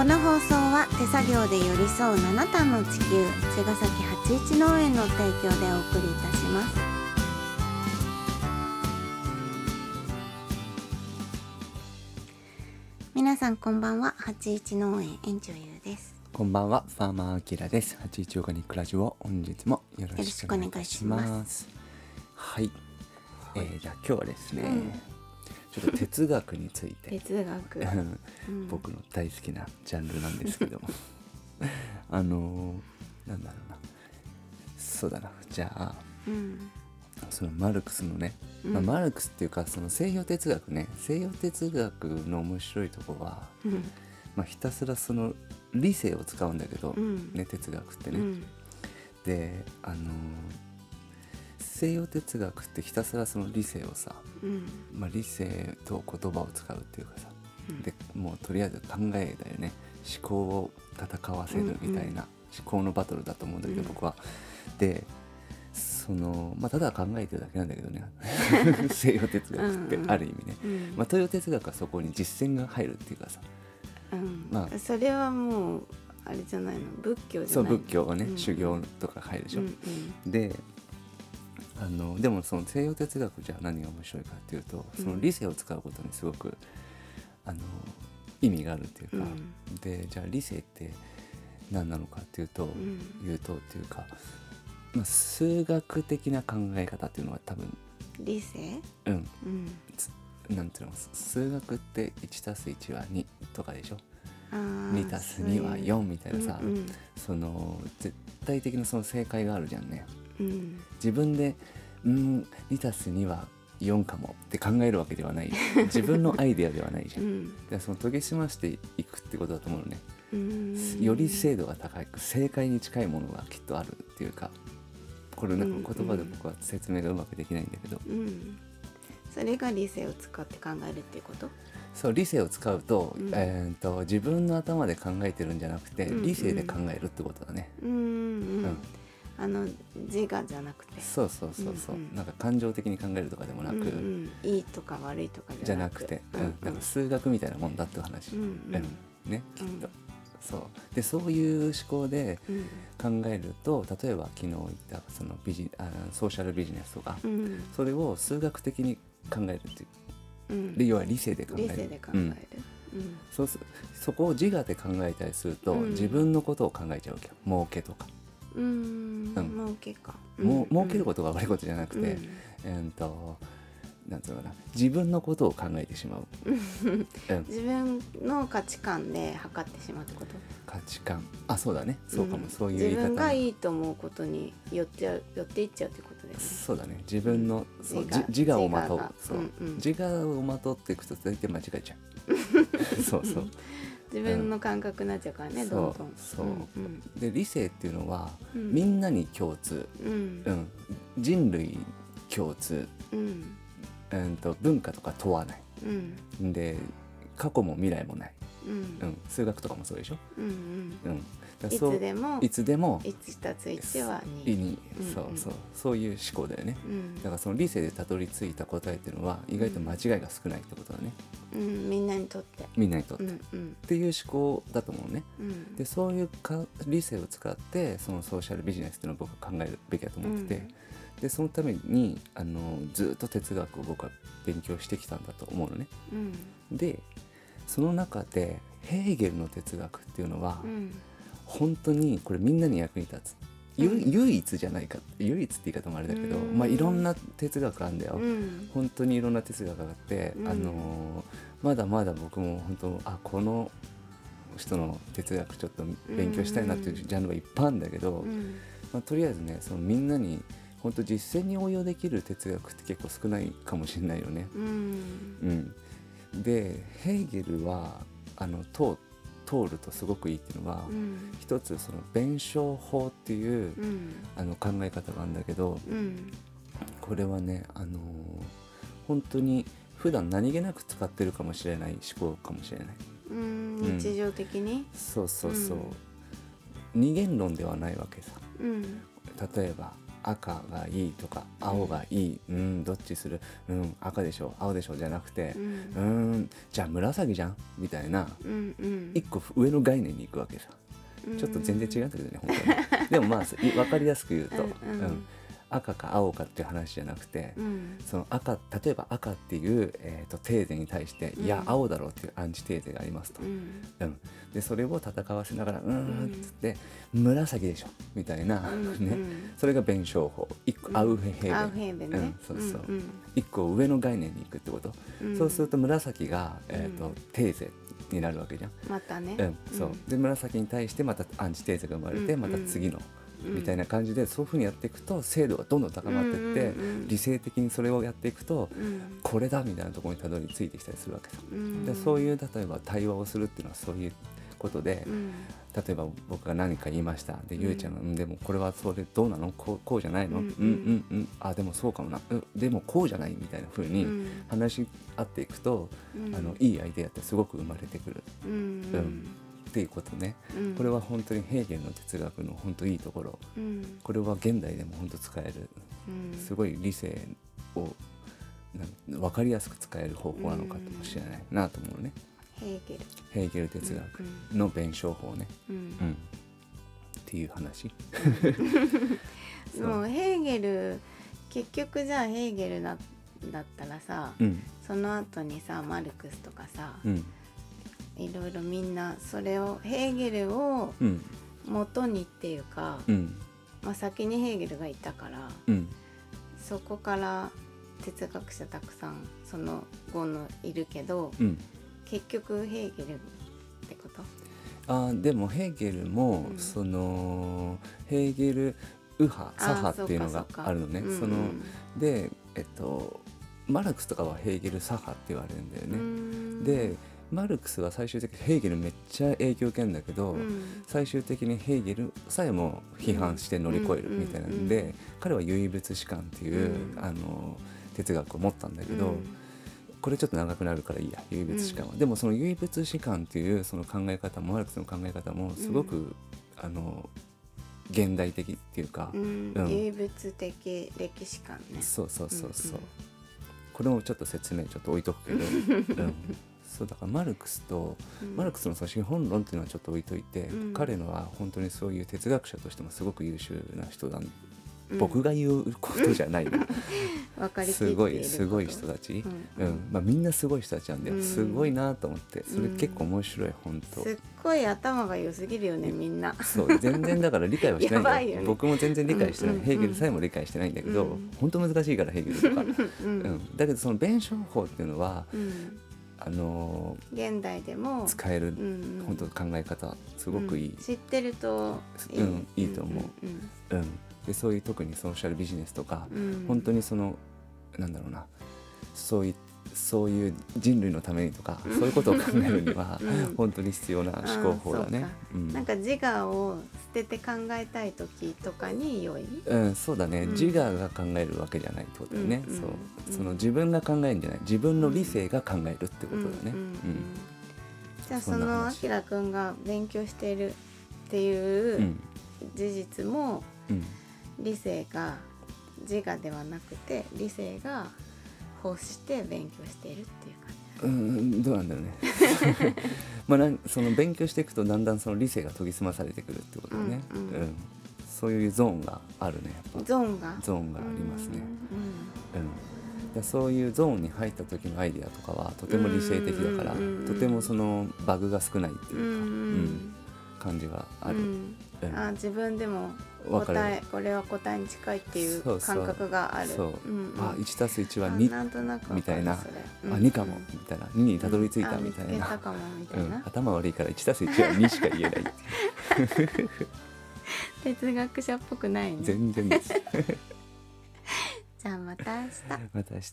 この放送は手作業で寄り添う七段の地球茅ヶ崎八一農園の提供でお送りいたします。皆さんこんばんは八一農園園長ゆうです。こんばんは、ファーマーアキラです。八一オーガニックラジオ、本日もよろしくお願いします。はい、えー、じゃあ今日はですね、うんちょっと哲学について、哲学、うん。僕の大好きなジャンルなんですけども、あのーなんだろうな、そうだな、じゃあうん。そのマルクスのね、まあ、うんマルクスっていうかその西洋哲学ね、西洋哲学の面白いところは、うん。まあ、ひたすらその理性を使うんだけど、うん。ね哲学ってね。うん。であの西洋哲学ってひたすらその理性をさ、うん。まあ、理性と言葉を使うっていうかさ、うん。でもうとりあえず考えだよね。思考を戦わせるみたいな、思考のバトルだと思うんだけど、うん。僕は。でそのまあただ考えてるだけなんだけどね。西洋哲学ってある意味ね、うん。まあ、東洋哲学はそこに実践が入るっていうかさ。うん。まあ。それはもうあれじゃないの？仏教じそうゃない仏教はね、うん。修行とか入るでしょ、うんうん。であのでもその西洋哲学じゃ何が面白いかっていうとその理性を使うことにすごくあの意味があるっていうか、うん。でじゃあ理性って何なのかっていうと、ん。言うとっていうか、まあ、数学的な考え方っていうのは多分理性？うん。うん。なんていうの数学って1たす1は2とかでしょ？あー2たす2は4みたいなさ、うん。その絶対的なその正解があるじゃんね。うん。自分でうん2たす2は4かもって考えるわけではない。自分のアイデアではないじゃ。うん。んでその研ぎ澄ましていくってことだと思うのね、うん。より精度が高く正解に近いものがきっとあるっていうかこれなんか言葉で僕は説明がうまくできないんだけど、うん。それが理性を使って考えるっていうこと？そう理性を使うと,、うん。えー、と自分の頭で考えてるんじゃなくて、うん。理性で考えるってことだね。うん。うん。うんあの自我じゃなくて。そうそうそうそう、うんうん。なんか感情的に考えるとかでもなく、うんうん。いいとか悪いとかじじゃなくて、うんうん。なんか数学みたいなもんだって話、うんうん。うんねきっと、うん。そう。でそういう思考でうん。考えると例えば昨日言ったそのビジあソーシャルビジネスとか、うんそれを数学的に考えるっていう。うん。で要は理性で考える。理性で考えうん。るうん。そうすそこを自我で考えたりすると、うん。自分のことを考えちゃうわけよ。儲けとか、うん。うん。儲けか。もう儲けるこことが悪いことじゃなくて、えー、となんつうのかな。自分のことを考えてしまう、うん、自分の価値観で測ってしまうってこと？価値観。あそうだね。そうかも、ん。そういう自分がいいと思うことに寄ってや寄っていっちゃうってことだよね。そうだね。自分の、自我。じ自我をまとう。自我が。そう、うんうん。自我をまとっていくと大体間違えちゃう。そうそう自分の感覚になっちゃうからね、そうどんどん。そううん。で理性っていうのは、うん。みんなに共通、うん。うん、人類共通、うん。うん、と文化とか問わない。うん。で過去も未来もない、うん。うん、数学とかもそうでしょ、うんうん。うん、そうつでもいつでも1たす1は2意にうんそうそう。そういう思考だよね。うん。だからその理性でたどり着いた答えっていうのは意外と間違いが少ないってことだね、うん。みんなにとって。みんなにとって、っうんうん。ていう思考だと思うね。うん。でそういうか理性を使ってそのソーシャルビジネスっていうのを僕は考えるべきだと思ってて、でそのためにあのずっと哲学を僕は勉強してきたんだと思うのね。うん。でその中でヘーゲルの哲学っていうのは、うん。本当にこれみんなに役に立つ、唯一じゃないか唯一って言い方もあれだけど、うん。まあいろんな哲学あるんだよ、うん。本当にいろんな哲学があって、うん。あのまだまだ僕も本当あこの人の哲学ちょっと勉強したいなっていうジャンルはいっぱいあるんだけど、うん。まあ、とりあえずねそのみんなに本当実践に応用できる哲学って結構少ないかもしれないよね。うん。うん、でヘーゲルはあの通通るとすごくいいっていうのは、うん。一つその弁証法っていう、うん。あの考え方があるんだけどうん。これはね、あのー本当に普段何気なく使ってるかもしれない思考かもしれない。うん。日常的に？そうそうそう、うん。二元論ではないわけさ。うん。例えば赤がいいとか青がいいうんどっちする？うん赤でしょ青でしょじゃなくてううんんじゃあ紫じゃん？みたいな。うんうん。一個上の概念に行くわけさ。ちょっと全然違うんだけどね本当に。でもまあい分かりやすく言うと、うんうん。うん赤か青かっていう話じゃなくて、うん。その赤例えば赤っていう、えー、とテーゼに対して、うん。いや青だろうっていうアンチテーゼがありますと、うん。うん、でそれを戦わせながら「うーん」っつって「紫でしょ」みたいな、うんね。それが弁証法。一個アウフヘーベン、アウフヘーベンね。うん、そうそう、うん一個上の概念に行くってこと、うん。そうすると紫が、えーとうん。テーゼになるわけじゃん。またね。うん、そう。で紫に対してまたアンチテーゼが生まれて、うんまた次の、うんみたいな感じでそういうふうにやっていくと精度がどんどん高まっていって、うんうんうん理性的にそれをやっていくと、うん。これだみたいなところにたどり着いてきたりするわけさ。うん。でそういう例えば対話をするっていうのはそういうことで、うん。例えば僕が何か言いました。でうん。ゆうちゃんが、うん「でもこれはそれどうなの？こうこうじゃないの、ううん。ん、うんうん。あでもそうかもな、うん、でもこうじゃない」みたいな風にうん。話し合っていくと、うん。あのいいアイデアってすごく生まれてくる。うん。うんっていうことね、うん。これは本当にヘーゲルの哲学の本当いいところ。うん。これは現代でも本当使える。うん。すごい理性を分かりやすく使える方法なのかもしれないなと思うね、ヘーゲルヘーゲル哲学うんの弁証法ね、うん。うん、っていう話。もうヘーゲル結局じゃあヘーゲルだだったらさ、うん。その後にさマルクスとかさ、うんいろいろみんなそれをヘーゲルをうん。元にっていうか、うん。まあ、先にヘーゲルがいたからうん。そこから哲学者たくさんその後のいるけどうん。結局ヘーゲルってこと？あーでもヘーゲルも、うん。そのヘーゲル右派左派っていうのがあるのね。うんうん。そのでえっとマルクスとかはヘーゲル左派って言われるんだよね、うん。でマルクスは最終的にヘーゲルめっちゃ影響を受けるんだけど、うん。最終的にヘーゲルさえも批判して乗り越えるみたいなんで、うんうん彼は唯物史観っていう、うん。あの哲学を持ったんだけど、うん。これちょっと長くなるからいいや唯物史観は、でもその唯物史観っていうその考え方もマルクスの考え方もすごく、あの現代的っていうか、うん。うん。唯物的歴史観ね。そうそうそうそう、うんうん。これもちょっと説明ちょっと置いとくけど、うん、そうだからマルクスとうん。マルクスのその資本論っていうのはちょっと置いといて、うん。彼のは本当にそういう哲学者としてもすごく優秀な人なん、うん。僕が言うことじゃないな すごいるすごい人たち、ううん。んまあ、みんなすごい人たちなんだよ、うん。すごいなと思ってそれうん結構面白い本当、すっごい頭が良すぎるよねみんな。そう全然だから理解はしてないんだよ。ね。僕も全然理解してない、ヘーゲルさえも理解してないんだけど、うん。本当難しいからヘーゲルとか、ううん。ん、だけどその弁証法っていうのはうんあの現代でもー使える、うんうん。本当考え方すごくいい、うん。知ってるとうんいいと思う。うんうんでそういう特にソーシャルビジネスとか、うん。うん本当にそのなんだろうな。そういそういう人類のためにとか、そういうことを考えるには、うん。本当に必要な思考法だね。うん。なんか自我を捨てて考えたい時とかに良い？うん、そうだね、うん。自我が考えるわけじゃないってことだよね、うんうんそううん。その自分が考えるんじゃない。自分の理性が考えるってことだね、じゃあそそのあきらくんが勉強しているっていう事実もうん。理性が自我ではなくて理性が欲して勉強しているっていう感じ。うんどうなんだろうね。まあなんその勉強していくとだんだんその理性が研ぎ澄まされてくるってことだね、うんうん。そういうゾーンがあるねやっぱ。ゾーンが。ゾーンがありますね、ううん、でそういうゾーンに入った時のアイデアとかはとても理性的だから、うんうんうん。うんとてもそのバグが少ないってんいうか、うんうん。感じがある、あ自分でもわかる。答えこれは答えに近いっていうそうそう。感覚がある。そう、んん。あ1たす1はあ2なんとなくわかるみたいな。そうん。2かもみたいな。2にたどり着いたうん。みたいな、あ見つけたかもみたうん。頭悪いから1たす1は2しか言えない 哲学者っぽくないね。全然です。じゃあまた明日。また明日